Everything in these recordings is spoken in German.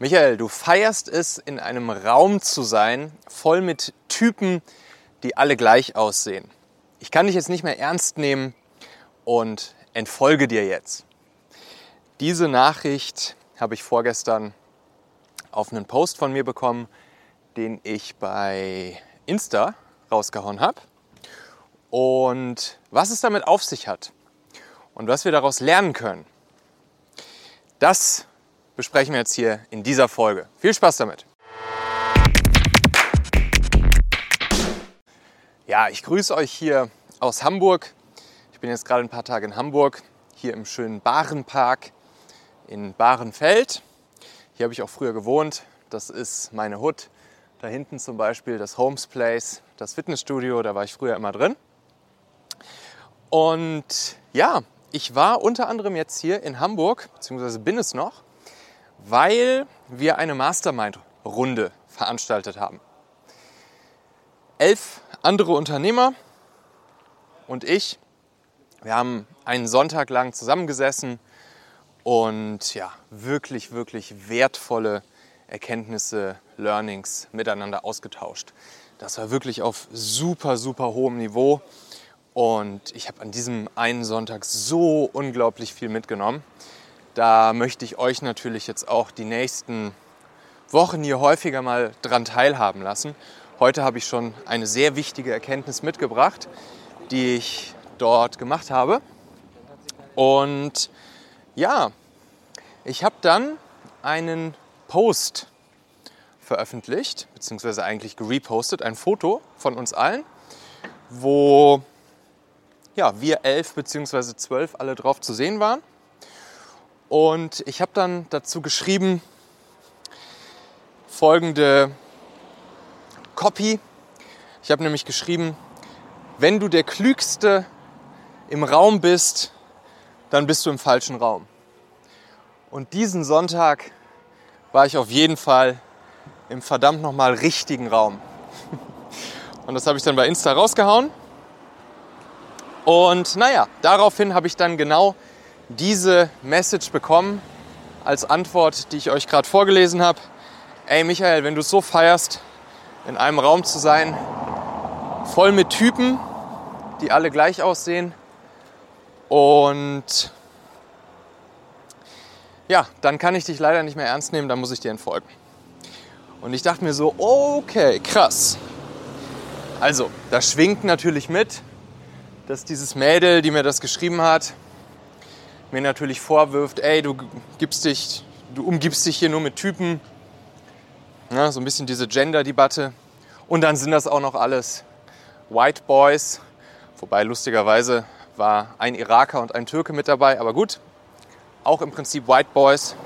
Michael, du feierst es, in einem Raum zu sein, voll mit Typen, die alle gleich aussehen. Ich kann dich jetzt nicht mehr ernst nehmen und entfolge dir jetzt. Diese Nachricht habe ich vorgestern auf einen Post von mir bekommen, den ich bei Insta rausgehauen habe. Und was es damit auf sich hat und was wir daraus lernen können, das besprechen wir jetzt hier in dieser Folge. Viel Spaß damit! Ja, ich grüße euch hier aus Hamburg. Ich bin jetzt gerade ein paar Tage in Hamburg, hier im schönen Barenpark in Bahrenfeld. Hier habe ich auch früher gewohnt. Das ist meine Hut. Da hinten zum Beispiel das Holmes Place, das Fitnessstudio, da war ich früher immer drin. Und ja, ich war unter anderem jetzt hier in Hamburg, beziehungsweise bin es noch, weil wir eine Mastermind-Runde veranstaltet haben. Elf andere Unternehmer und ich, wir haben einen Sonntag lang zusammengesessen und ja, wirklich, wirklich wertvolle Erkenntnisse, Learnings miteinander ausgetauscht. Das war wirklich auf super, super hohem Niveau und ich habe an diesem einen Sonntag so unglaublich viel mitgenommen. Da möchte ich euch natürlich jetzt auch die nächsten Wochen hier häufiger mal dran teilhaben lassen. Heute habe ich schon eine sehr wichtige Erkenntnis mitgebracht, die ich dort gemacht habe. Und ja, ich habe dann einen Post veröffentlicht, beziehungsweise eigentlich gerepostet, ein Foto von uns allen, wo ja, wir elf beziehungsweise zwölf alle drauf zu sehen waren. Und ich habe dann dazu geschrieben, folgende Copy. Ich habe nämlich geschrieben, wenn du der Klügste im Raum bist, dann bist du im falschen Raum. Und diesen Sonntag war ich auf jeden Fall im verdammt nochmal richtigen Raum. Und das habe ich dann bei Insta rausgehauen. Und naja, daraufhin habe ich dann genau diese Message bekommen als Antwort, die ich euch gerade vorgelesen habe. Ey Michael, wenn du so feierst, in einem Raum zu sein, voll mit Typen, die alle gleich aussehen und ja, dann kann ich dich leider nicht mehr ernst nehmen, dann muss ich dir entfolgen. Und ich dachte mir so, okay, krass. Also, da schwingt natürlich mit, dass dieses Mädel, die mir das geschrieben hat, mir natürlich vorwirft, ey, du gibst dich, du umgibst dich hier nur mit Typen. Ja, so ein bisschen diese Gender-Debatte. Und dann sind das auch noch alles White Boys. Wobei lustigerweise war ein Iraker und ein Türke mit dabei. Aber gut, auch im Prinzip White Boys.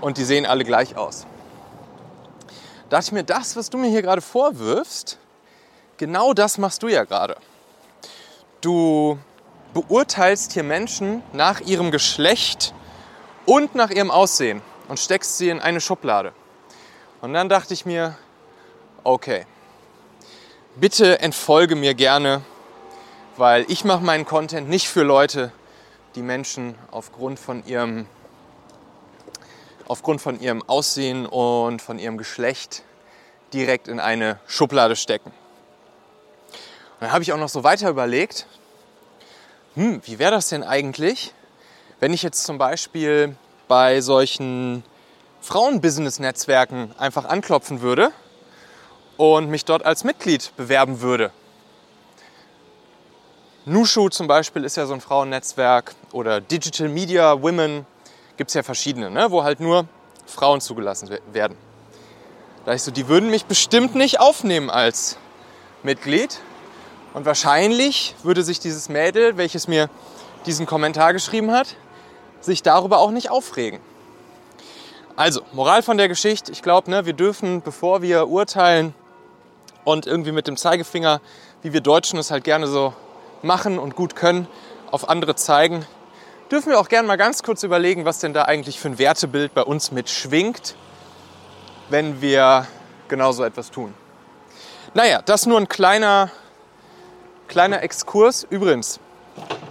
Und die sehen alle gleich aus. Da dachte ich mir, das, was du mir hier gerade vorwirfst, genau das machst du ja gerade. Du beurteilst hier Menschen nach ihrem Geschlecht und nach ihrem Aussehen und steckst sie in eine Schublade. Und dann dachte ich mir, okay, bitte entfolge mir gerne, weil ich mache meinen Content nicht für Leute, die Menschen aufgrund von ihrem aufgrund von ihrem Aussehen und von ihrem Geschlecht direkt in eine Schublade stecken. Und dann habe ich auch noch so weiter überlegt hm, wie wäre das denn eigentlich, wenn ich jetzt zum Beispiel bei solchen Frauenbusiness-Netzwerken einfach anklopfen würde und mich dort als Mitglied bewerben würde. Nushu zum Beispiel ist ja so ein Frauennetzwerk oder Digital Media Women gibt es ja verschiedene, ne, wo halt nur Frauen zugelassen werden. Da ich so, die würden mich bestimmt nicht aufnehmen als Mitglied, und wahrscheinlich würde sich dieses Mädel, welches mir diesen Kommentar geschrieben hat, sich darüber auch nicht aufregen. Also, Moral von der Geschichte, ich glaube, ne, wir dürfen, bevor wir urteilen und irgendwie mit dem Zeigefinger, wie wir Deutschen es halt gerne so machen und gut können, auf andere zeigen, dürfen wir auch gerne mal ganz kurz überlegen, was denn da eigentlich für ein Wertebild bei uns mitschwingt, wenn wir genau so etwas tun. Naja, das nur ein kleiner Kleiner Exkurs. Übrigens,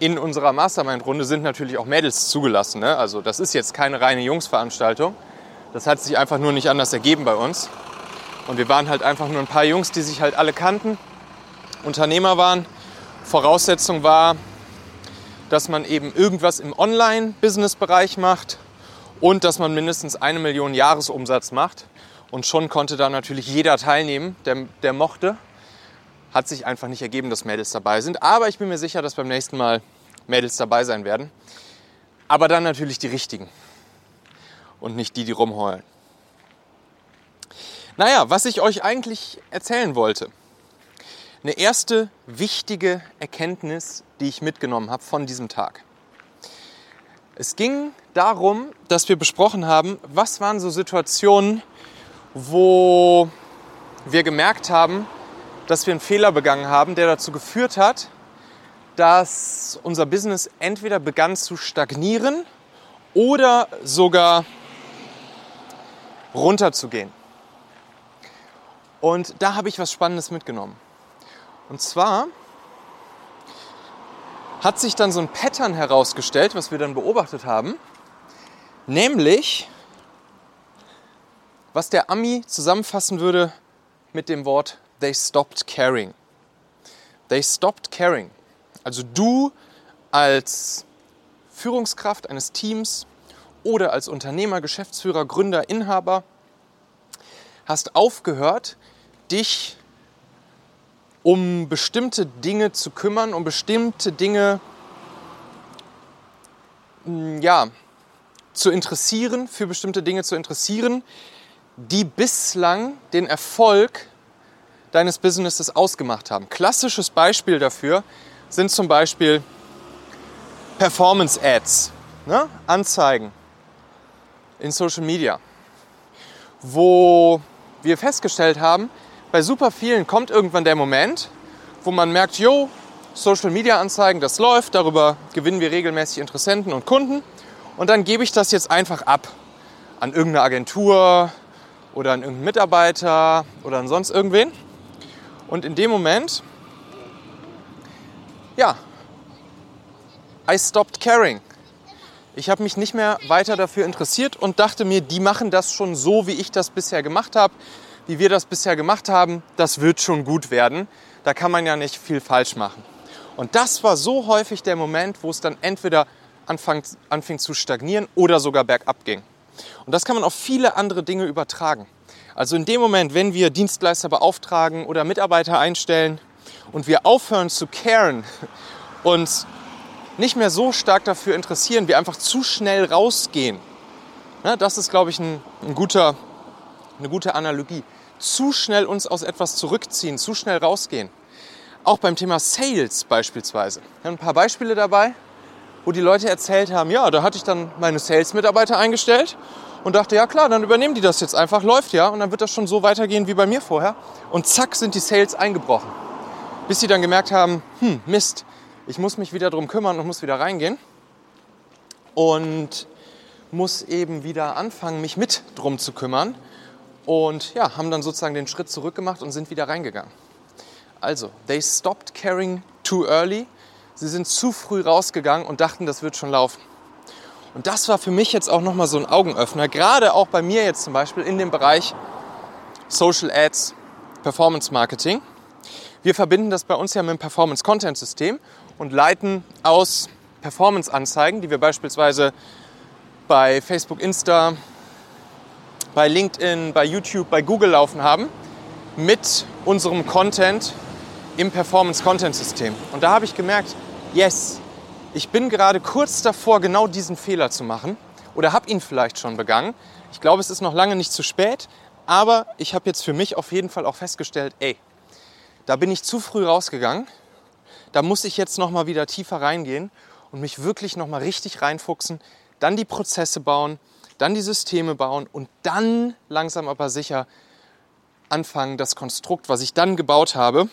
in unserer Mastermind-Runde sind natürlich auch Mädels zugelassen. Ne? Also das ist jetzt keine reine Jungsveranstaltung, Das hat sich einfach nur nicht anders ergeben bei uns. Und wir waren halt einfach nur ein paar Jungs, die sich halt alle kannten, Unternehmer waren. Voraussetzung war, dass man eben irgendwas im Online-Business-Bereich macht und dass man mindestens eine Million Jahresumsatz macht. Und schon konnte da natürlich jeder teilnehmen, der, der mochte. Hat sich einfach nicht ergeben, dass Mädels dabei sind. Aber ich bin mir sicher, dass beim nächsten Mal Mädels dabei sein werden. Aber dann natürlich die richtigen und nicht die, die rumheulen. Naja, was ich euch eigentlich erzählen wollte. Eine erste wichtige Erkenntnis, die ich mitgenommen habe von diesem Tag. Es ging darum, dass wir besprochen haben, was waren so Situationen, wo wir gemerkt haben, dass wir einen Fehler begangen haben, der dazu geführt hat, dass unser Business entweder begann zu stagnieren oder sogar runterzugehen. Und da habe ich was Spannendes mitgenommen. Und zwar hat sich dann so ein Pattern herausgestellt, was wir dann beobachtet haben, nämlich was der Ami zusammenfassen würde mit dem Wort They stopped caring. They stopped caring. Also du als Führungskraft eines Teams oder als Unternehmer, Geschäftsführer, Gründer, Inhaber hast aufgehört, dich um bestimmte Dinge zu kümmern, um bestimmte Dinge mm, ja, zu interessieren, für bestimmte Dinge zu interessieren, die bislang den Erfolg deines Businesses ausgemacht haben. Klassisches Beispiel dafür sind zum Beispiel Performance Ads, ne? Anzeigen in Social Media, wo wir festgestellt haben, bei super vielen kommt irgendwann der Moment, wo man merkt, yo, Social Media Anzeigen, das läuft, darüber gewinnen wir regelmäßig Interessenten und Kunden und dann gebe ich das jetzt einfach ab an irgendeine Agentur oder an irgendeinen Mitarbeiter oder an sonst irgendwen. Und in dem Moment, ja, I stopped caring. Ich habe mich nicht mehr weiter dafür interessiert und dachte mir, die machen das schon so, wie ich das bisher gemacht habe, wie wir das bisher gemacht haben, das wird schon gut werden. Da kann man ja nicht viel falsch machen. Und das war so häufig der Moment, wo es dann entweder anfang, anfing zu stagnieren oder sogar bergab ging. Und das kann man auf viele andere Dinge übertragen. Also in dem Moment, wenn wir Dienstleister beauftragen oder Mitarbeiter einstellen und wir aufhören zu caren und nicht mehr so stark dafür interessieren, wir einfach zu schnell rausgehen. Ja, das ist, glaube ich, ein, ein guter, eine gute Analogie. Zu schnell uns aus etwas zurückziehen, zu schnell rausgehen. Auch beim Thema Sales beispielsweise. Ich habe ein paar Beispiele dabei, wo die Leute erzählt haben, ja, da hatte ich dann meine Sales-Mitarbeiter eingestellt und dachte, ja klar, dann übernehmen die das jetzt einfach, läuft ja und dann wird das schon so weitergehen wie bei mir vorher. Und zack sind die Sales eingebrochen. Bis sie dann gemerkt haben, hm, Mist, ich muss mich wieder drum kümmern und muss wieder reingehen. Und muss eben wieder anfangen, mich mit drum zu kümmern. Und ja, haben dann sozusagen den Schritt zurück gemacht und sind wieder reingegangen. Also, they stopped caring too early. Sie sind zu früh rausgegangen und dachten, das wird schon laufen. Und das war für mich jetzt auch nochmal so ein Augenöffner, gerade auch bei mir jetzt zum Beispiel in dem Bereich Social Ads, Performance Marketing. Wir verbinden das bei uns ja mit dem Performance Content System und leiten aus Performance-Anzeigen, die wir beispielsweise bei Facebook, Insta, bei LinkedIn, bei YouTube, bei Google laufen haben, mit unserem Content im Performance Content System. Und da habe ich gemerkt, yes, ich bin gerade kurz davor, genau diesen Fehler zu machen oder habe ihn vielleicht schon begangen. Ich glaube, es ist noch lange nicht zu spät, aber ich habe jetzt für mich auf jeden Fall auch festgestellt, ey, da bin ich zu früh rausgegangen. Da muss ich jetzt noch mal wieder tiefer reingehen und mich wirklich noch mal richtig reinfuchsen, dann die Prozesse bauen, dann die Systeme bauen und dann langsam aber sicher anfangen, das Konstrukt, was ich dann gebaut habe,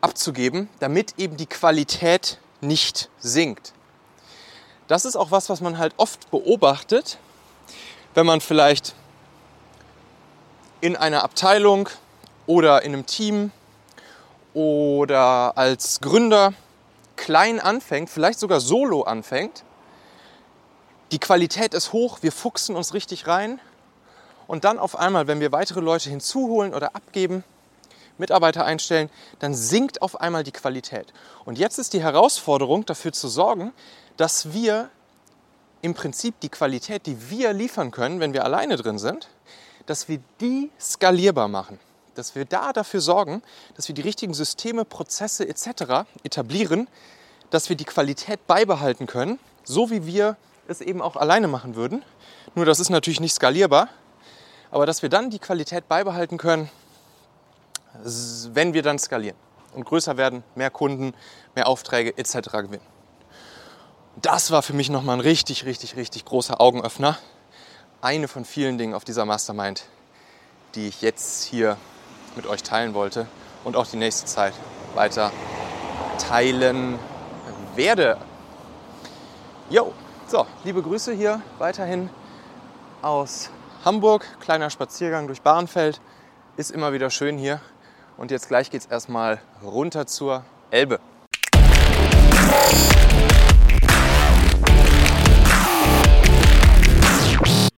abzugeben, damit eben die Qualität nicht sinkt. Das ist auch was, was man halt oft beobachtet, wenn man vielleicht in einer Abteilung oder in einem Team oder als Gründer klein anfängt, vielleicht sogar solo anfängt, die Qualität ist hoch, wir fuchsen uns richtig rein und dann auf einmal, wenn wir weitere Leute hinzuholen oder abgeben, Mitarbeiter einstellen, dann sinkt auf einmal die Qualität. Und jetzt ist die Herausforderung, dafür zu sorgen, dass wir im Prinzip die Qualität, die wir liefern können, wenn wir alleine drin sind, dass wir die skalierbar machen. Dass wir da dafür sorgen, dass wir die richtigen Systeme, Prozesse etc. etablieren, dass wir die Qualität beibehalten können, so wie wir es eben auch alleine machen würden. Nur das ist natürlich nicht skalierbar, aber dass wir dann die Qualität beibehalten können, wenn wir dann skalieren und größer werden, mehr Kunden, mehr Aufträge etc. gewinnen. Das war für mich nochmal ein richtig, richtig, richtig großer Augenöffner. Eine von vielen Dingen auf dieser Mastermind, die ich jetzt hier mit euch teilen wollte und auch die nächste Zeit weiter teilen werde. Jo, so, liebe Grüße hier weiterhin aus Hamburg. Kleiner Spaziergang durch Bahrenfeld. Ist immer wieder schön hier. Und jetzt gleich geht es erstmal runter zur Elbe.